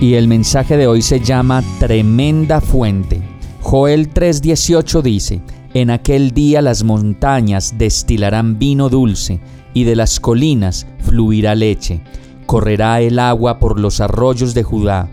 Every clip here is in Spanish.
Y el mensaje de hoy se llama Tremenda Fuente. Joel 3:18 dice, en aquel día las montañas destilarán vino dulce, y de las colinas fluirá leche. Correrá el agua por los arroyos de Judá.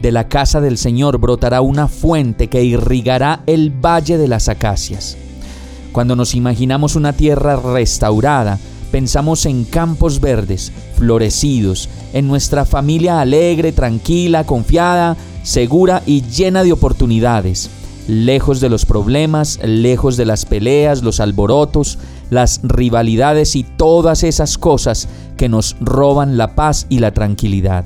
De la casa del Señor brotará una fuente que irrigará el valle de las acacias. Cuando nos imaginamos una tierra restaurada, pensamos en campos verdes, florecidos, en nuestra familia alegre, tranquila, confiada, segura y llena de oportunidades lejos de los problemas, lejos de las peleas, los alborotos, las rivalidades y todas esas cosas que nos roban la paz y la tranquilidad.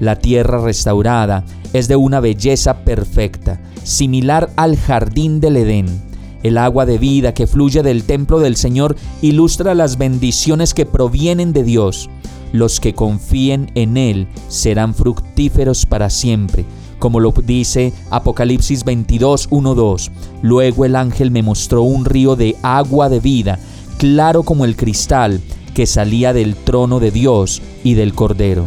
La tierra restaurada es de una belleza perfecta, similar al jardín del Edén. El agua de vida que fluye del templo del Señor ilustra las bendiciones que provienen de Dios. Los que confíen en Él serán fructíferos para siempre como lo dice Apocalipsis 22, 1, 2. Luego el ángel me mostró un río de agua de vida, claro como el cristal, que salía del trono de Dios y del Cordero.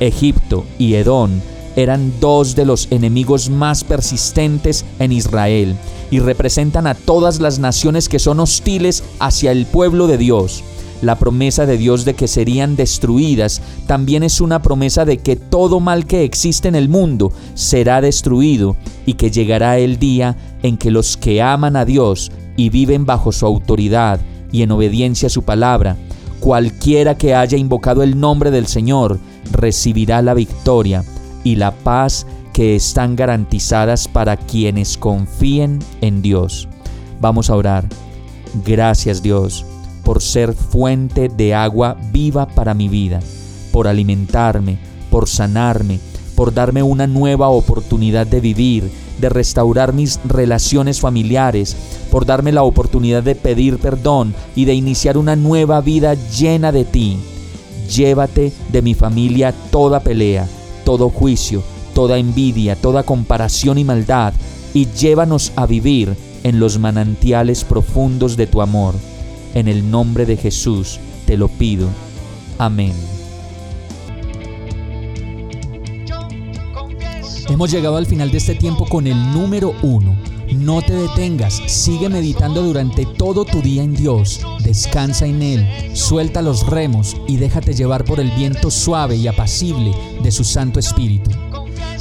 Egipto y Edón eran dos de los enemigos más persistentes en Israel y representan a todas las naciones que son hostiles hacia el pueblo de Dios. La promesa de Dios de que serían destruidas también es una promesa de que todo mal que existe en el mundo será destruido y que llegará el día en que los que aman a Dios y viven bajo su autoridad y en obediencia a su palabra, cualquiera que haya invocado el nombre del Señor, recibirá la victoria y la paz que están garantizadas para quienes confíen en Dios. Vamos a orar. Gracias Dios por ser fuente de agua viva para mi vida, por alimentarme, por sanarme, por darme una nueva oportunidad de vivir, de restaurar mis relaciones familiares, por darme la oportunidad de pedir perdón y de iniciar una nueva vida llena de ti. Llévate de mi familia toda pelea, todo juicio, toda envidia, toda comparación y maldad, y llévanos a vivir en los manantiales profundos de tu amor. En el nombre de Jesús te lo pido. Amén. Hemos llegado al final de este tiempo con el número uno. No te detengas, sigue meditando durante todo tu día en Dios, descansa en Él, suelta los remos y déjate llevar por el viento suave y apacible de su Santo Espíritu.